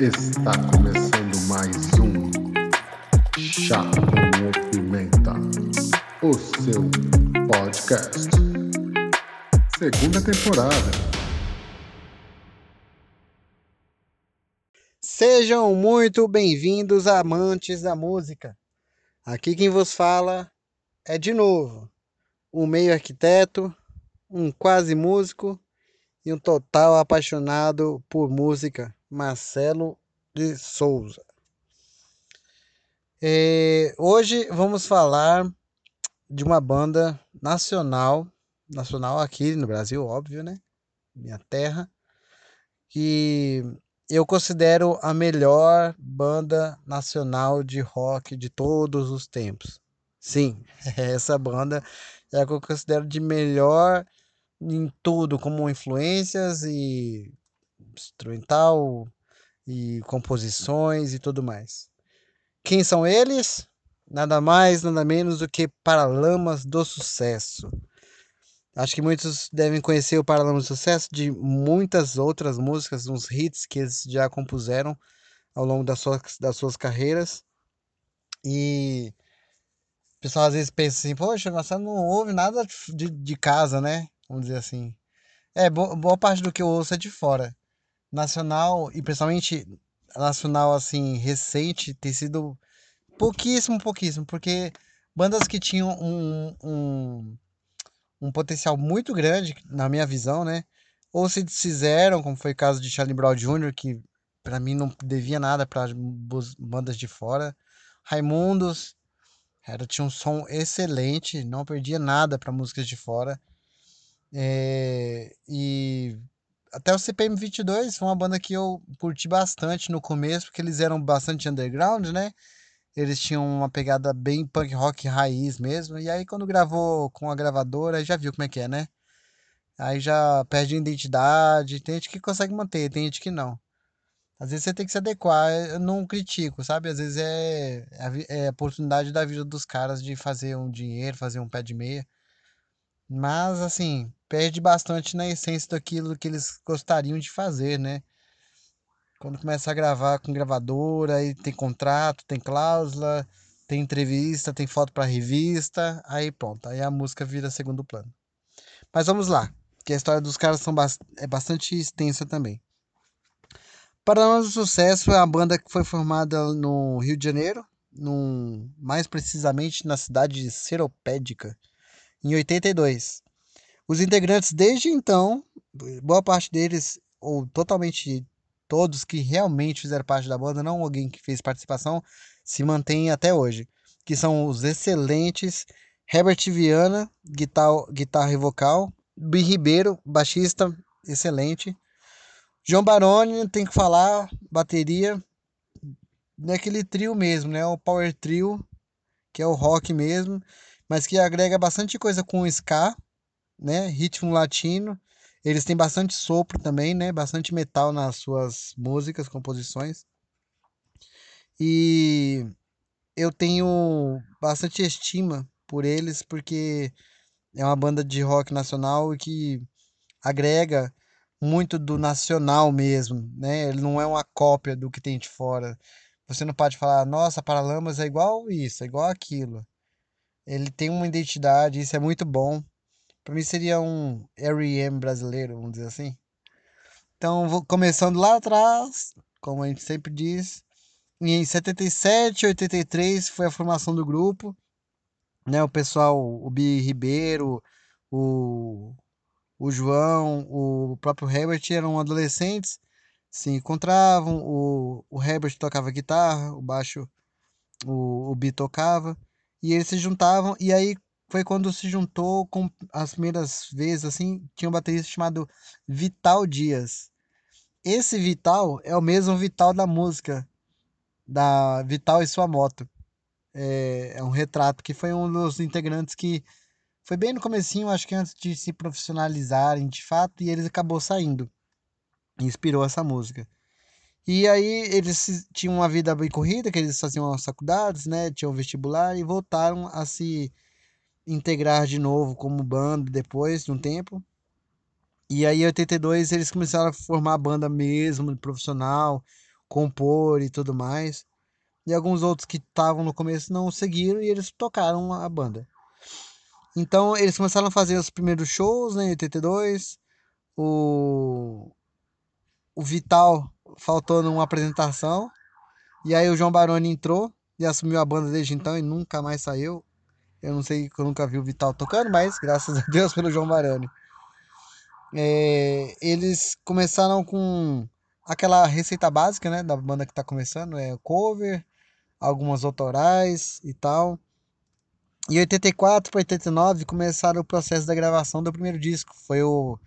Está começando mais um Chá com Pimenta, o seu podcast. Segunda temporada. Sejam muito bem-vindos, amantes da música. Aqui quem vos fala é de novo um meio arquiteto, um quase músico e um total apaixonado por música, Marcelo de Souza. É, hoje vamos falar de uma banda nacional, nacional aqui no Brasil, óbvio, né? Minha terra, que eu considero a melhor banda nacional de rock de todos os tempos. Sim, essa banda é a que eu considero de melhor em tudo, como influências e instrumental e composições e tudo mais. Quem são eles? Nada mais, nada menos do que Paralamas do Sucesso. Acho que muitos devem conhecer o Paralamas do Sucesso de muitas outras músicas, uns hits que eles já compuseram ao longo das suas, das suas carreiras. E o pessoal às vezes pensa assim, poxa, você não ouve nada de, de casa, né? vamos dizer assim. É, boa parte do que eu ouço é de fora. Nacional, e principalmente nacional, assim, recente, tem sido pouquíssimo, pouquíssimo, porque bandas que tinham um, um, um potencial muito grande, na minha visão, né? Ou se desfizeram, como foi o caso de Charlie Brown Jr., que para mim não devia nada para bandas de fora. Raimundos, era, tinha um som excelente, não perdia nada para músicas de fora. É, e até o CPM 22 foi uma banda que eu curti bastante no começo, porque eles eram bastante underground, né? Eles tinham uma pegada bem punk rock raiz mesmo. E aí quando gravou com a gravadora, já viu como é que é, né? Aí já perde a identidade. Tem gente que consegue manter, tem gente que não. Às vezes você tem que se adequar. Eu não critico, sabe? Às vezes é, é, é a oportunidade da vida dos caras de fazer um dinheiro, fazer um pé de meia. Mas, assim, perde bastante na essência daquilo que eles gostariam de fazer, né? Quando começa a gravar com gravadora, aí tem contrato, tem cláusula, tem entrevista, tem foto para revista, aí pronto, aí a música vira segundo plano. Mas vamos lá, que a história dos caras são é bastante extensa também. Paralamas do Sucesso é uma banda que foi formada no Rio de Janeiro, num, mais precisamente na cidade de Seropédica, em 82. Os integrantes desde então, boa parte deles, ou totalmente todos que realmente fizeram parte da banda, não alguém que fez participação, se mantém até hoje. Que são os excelentes Herbert Viana, guitarra, guitarra e vocal, Bi Ribeiro, baixista, excelente. João Baroni, tem que falar, bateria, naquele trio mesmo, né? O Power Trio, que é o rock mesmo mas que agrega bastante coisa com ska, né? Ritmo latino. Eles têm bastante sopro também, né? Bastante metal nas suas músicas, composições. E eu tenho bastante estima por eles porque é uma banda de rock nacional que agrega muito do nacional mesmo, né? Ele não é uma cópia do que tem de fora. Você não pode falar, nossa, Paralamas é igual isso, é igual aquilo. Ele tem uma identidade, isso é muito bom. Para mim seria um R.E.M. brasileiro, vamos dizer assim. Então, vou começando lá atrás, como a gente sempre diz. Em 77, 83 foi a formação do grupo. Né, o pessoal, o Bi Ribeiro, o, o João, o próprio Herbert eram adolescentes, se encontravam. O, o Herbert tocava guitarra, o baixo, o, o Bi tocava. E eles se juntavam, e aí foi quando se juntou com as primeiras vezes, assim, tinha um baterista chamado Vital Dias. Esse Vital é o mesmo Vital da música, da Vital e sua moto. É, é um retrato que foi um dos integrantes que foi bem no comecinho, acho que antes de se profissionalizarem de fato, e eles acabou saindo. Inspirou essa música. E aí eles tinham uma vida bem corrida, que eles faziam as faculdades, né? Tinham vestibular e voltaram a se integrar de novo como banda depois de um tempo. E aí em 82 eles começaram a formar a banda mesmo, profissional, compor e tudo mais. E alguns outros que estavam no começo não seguiram e eles tocaram a banda. Então eles começaram a fazer os primeiros shows né, em 82. O, o Vital faltou numa apresentação. E aí o João Baroni entrou e assumiu a banda desde então e nunca mais saiu. Eu não sei que eu nunca vi o Vital tocando, mas graças a Deus pelo João Baroni. É, eles começaram com aquela receita básica, né, da banda que está começando, é cover, algumas autorais e tal. Em 84 para 89 começaram o processo da gravação do primeiro disco, foi o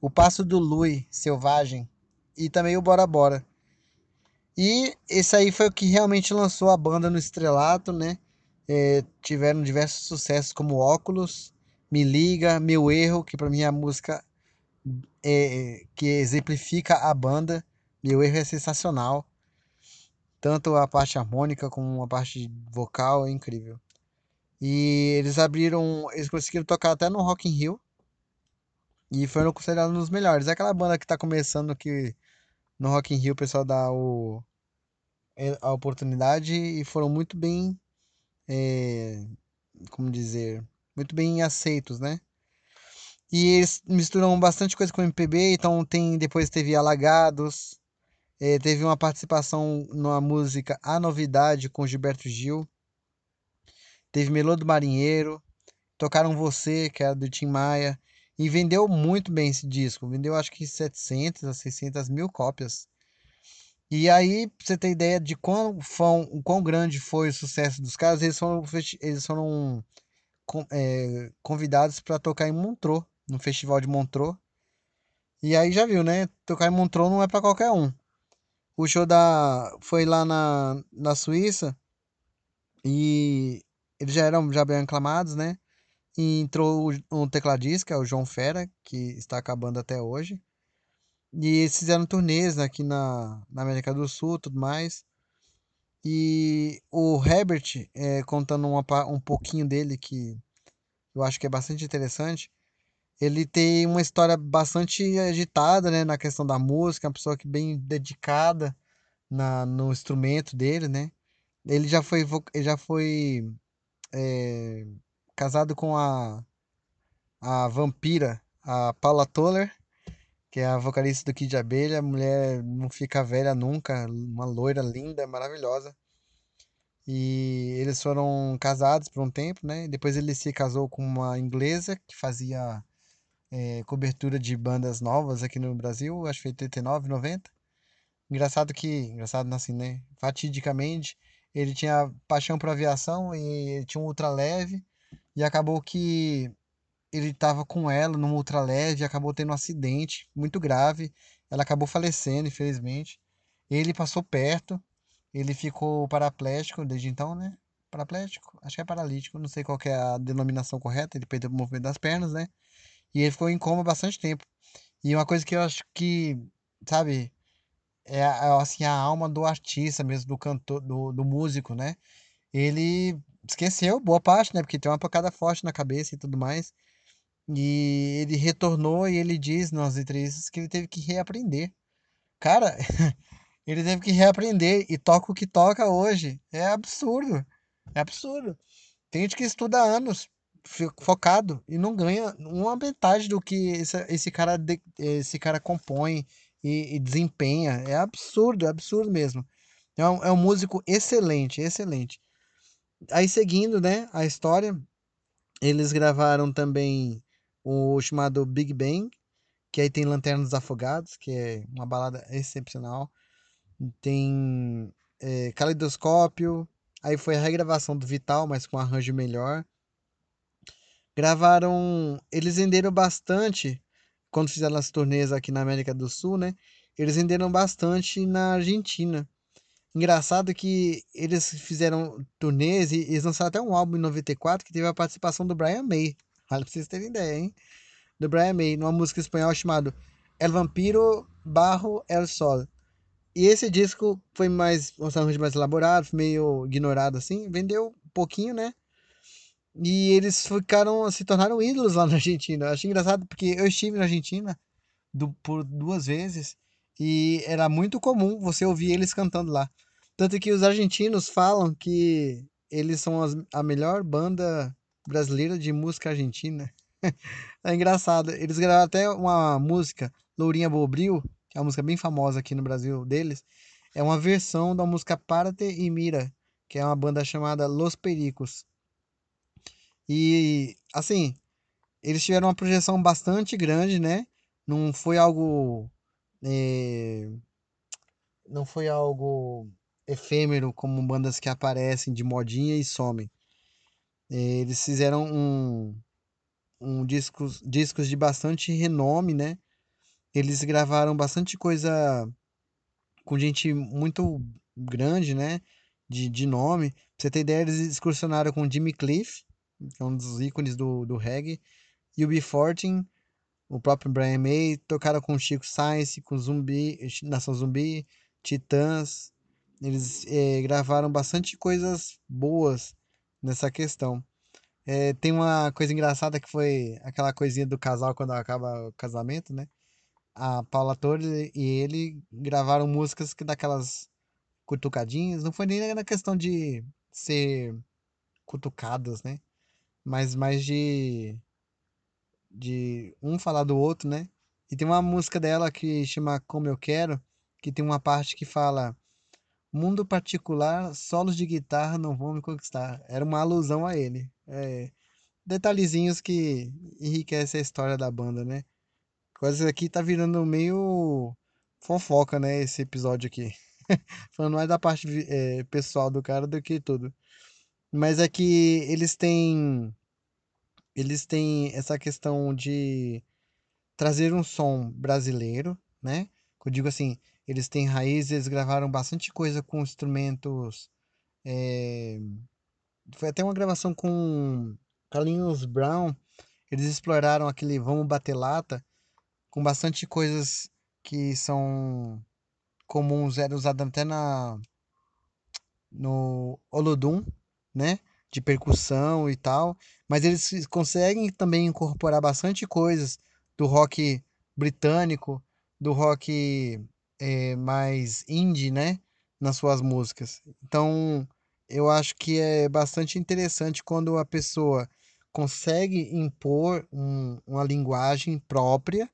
o Passo do Lui, Selvagem, e também o Bora Bora. E esse aí foi o que realmente lançou a banda no estrelato, né? É, tiveram diversos sucessos como Óculos, Me Liga, Meu Erro, que para mim é a música é, que exemplifica a banda. Meu Erro é sensacional. Tanto a parte harmônica como a parte vocal é incrível. E eles abriram, eles conseguiram tocar até no Rock in Rio. E foram considerados um dos melhores. É aquela banda que tá começando que no Rock in Rio o pessoal dá o, é, a oportunidade e foram muito bem, é, como dizer, muito bem aceitos, né? E eles misturam bastante coisa com MPB, então tem depois teve Alagados, é, teve uma participação na música A Novidade com Gilberto Gil, teve Melô do Marinheiro, tocaram Você, que era do Tim Maia, e vendeu muito bem esse disco. Vendeu acho que 700 a 600 mil cópias. E aí, pra você ter ideia de quão, o quão grande foi o sucesso dos caras, eles foram, eles foram é, convidados para tocar em Montreux, no Festival de Montreux. E aí já viu, né? Tocar em Montreux não é para qualquer um. O show da foi lá na, na Suíça e eles já eram já bem aclamados, né? E entrou um tecladista, é o João Fera, que está acabando até hoje. E eles fizeram turnês aqui na, na América do Sul tudo mais. E o Herbert, é, contando uma, um pouquinho dele, que eu acho que é bastante interessante, ele tem uma história bastante agitada né, na questão da música, uma pessoa que bem dedicada na, no instrumento dele, né? Ele já foi, ele já foi é, casado com a, a vampira, a Paula Toller, que é a vocalista do Kid Abelha. Mulher não fica velha nunca, uma loira linda, maravilhosa. E eles foram casados por um tempo, né? Depois ele se casou com uma inglesa que fazia é, cobertura de bandas novas aqui no Brasil, acho que foi 89, 90. Engraçado que, engraçado assim, né? Fatidicamente, ele tinha paixão por aviação e tinha um ultraleve e acabou que ele estava com ela num ultraleve e acabou tendo um acidente muito grave. Ela acabou falecendo, infelizmente. Ele passou perto, ele ficou paraplégico desde então, né? Paraplégico? Acho que é paralítico, não sei qual é a denominação correta. Ele perdeu o movimento das pernas, né? E ele ficou em coma bastante tempo. E uma coisa que eu acho que, sabe, é assim a alma do artista mesmo, do cantor, do, do músico, né? Ele esqueceu boa parte, né? Porque tem uma pancada forte na cabeça e tudo mais. E ele retornou e ele diz nas entrevistas que ele teve que reaprender. Cara, ele teve que reaprender e toca o que toca hoje. É absurdo. É absurdo. Tem gente que estuda anos focado e não ganha uma metade do que esse, esse cara esse cara compõe e, e desempenha. É absurdo, é absurdo mesmo. É um, é um músico excelente, excelente. Aí seguindo, né, a história, eles gravaram também o chamado Big Bang, que aí tem Lanternas Afogados, que é uma balada excepcional. Tem é, Caleidoscópio, aí foi a regravação do Vital, mas com arranjo melhor. Gravaram, eles venderam bastante quando fizeram as turnês aqui na América do Sul, né? Eles venderam bastante na Argentina. Engraçado que eles fizeram turnês e eles lançaram até um álbum em 94 que teve a participação do Brian May. Olha pra vocês terem ideia, hein? Do Brian May, numa música espanhola chamada El Vampiro Barro El Sol. E esse disco foi mais, um mais elaborado, meio ignorado assim, vendeu um pouquinho, né? E eles ficaram, se tornaram ídolos lá na Argentina. Eu achei engraçado porque eu estive na Argentina do, por duas vezes E era muito comum você ouvir eles cantando lá. Tanto que os argentinos falam que eles são as, a melhor banda brasileira de música argentina. é engraçado. Eles gravaram até uma música, Lourinha Bobril, que é uma música bem famosa aqui no Brasil deles. É uma versão da música Párate e Mira, que é uma banda chamada Los Pericos. E, assim, eles tiveram uma projeção bastante grande, né? Não foi algo. É, não foi algo efêmero como bandas que aparecem de modinha e somem. É, eles fizeram um, um discos, discos de bastante renome, né? Eles gravaram bastante coisa com gente muito grande, né? De, de nome. Pra você ter ideia, eles excursionaram com Jimmy Cliff, que é um dos ícones do, do reggae, e o B14, o próprio Brian May, tocaram com Chico Science, com Zumbi, Nação Zumbi, Titãs. Eles é, gravaram bastante coisas boas nessa questão. É, tem uma coisa engraçada que foi aquela coisinha do casal quando acaba o casamento, né? A Paula Torres e ele gravaram músicas que daquelas cutucadinhas. Não foi nem na questão de ser cutucadas, né? Mas mais de de um falar do outro, né? E tem uma música dela que chama Como Eu Quero, que tem uma parte que fala Mundo particular, solos de guitarra não vão me conquistar. Era uma alusão a ele. É, detalhezinhos que enriquecem a história da banda, né? Coisa aqui tá virando meio fofoca, né? Esse episódio aqui. Falando mais da parte é, pessoal do cara do que tudo. Mas é que eles têm. Eles têm essa questão de trazer um som brasileiro, né? Eu digo assim, eles têm raízes, eles gravaram bastante coisa com instrumentos. É... Foi até uma gravação com Carlinhos Brown. Eles exploraram aquele Vamos Bater Lata com bastante coisas que são comuns, eram usadas até na no Olodum, né? De percussão e tal. Mas eles conseguem também incorporar bastante coisas do rock britânico, do rock é, mais indie, né? Nas suas músicas. Então, eu acho que é bastante interessante quando a pessoa consegue impor um, uma linguagem própria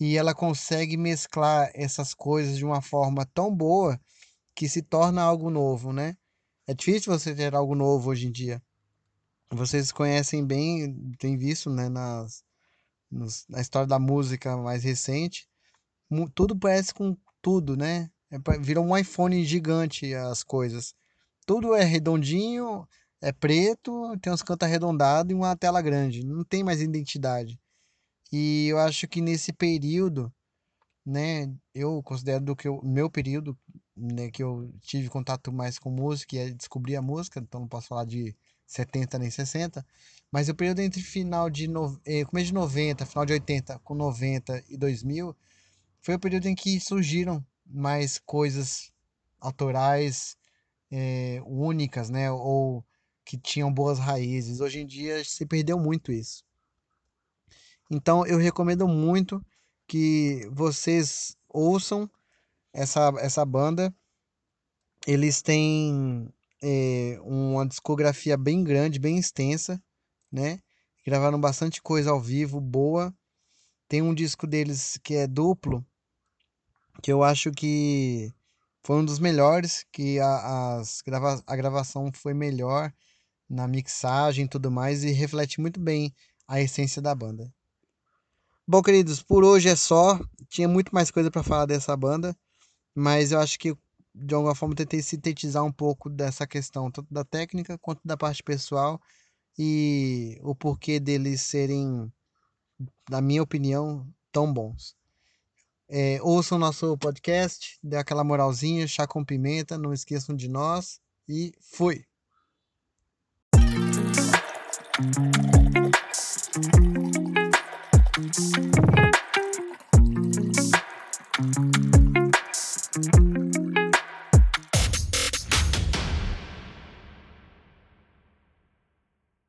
e ela consegue mesclar essas coisas de uma forma tão boa que se torna algo novo, né? É difícil você ter algo novo hoje em dia. Vocês conhecem bem, tem visto, né, nas, nos, na história da música mais recente, tudo parece com tudo, né? É, virou um iPhone gigante as coisas. Tudo é redondinho, é preto, tem uns cantos arredondados e uma tela grande. Não tem mais identidade. E eu acho que nesse período, né, eu considero que o meu período, né, que eu tive contato mais com música e descobrir a música, então não posso falar de 70 nem 60, mas o período entre final de no, eh, começo de 90, final de 80 com 90 e 2000 foi o período em que surgiram mais coisas autorais é, únicas, né? Ou que tinham boas raízes. Hoje em dia se perdeu muito isso. Então eu recomendo muito que vocês ouçam essa, essa banda. Eles têm é, uma discografia bem grande, bem extensa, né? Gravaram bastante coisa ao vivo, boa. Tem um disco deles que é duplo, que eu acho que foi um dos melhores, que a, as grava a gravação foi melhor na mixagem e tudo mais e reflete muito bem a essência da banda. Bom, queridos, por hoje é só. Tinha muito mais coisa para falar dessa banda, mas eu acho que de alguma forma tentei sintetizar um pouco dessa questão, tanto da técnica quanto da parte pessoal e o porquê deles serem, na minha opinião, tão bons. É, ouçam nosso podcast, dê aquela moralzinha, chá com pimenta, não esqueçam de nós e fui!